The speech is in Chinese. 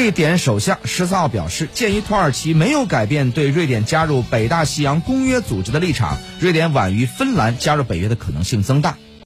瑞典首相十四号表示鉴于土耳其没有改变对瑞典加入北大西洋公约组织的立场瑞典晚于芬兰加入北约的可能性增大。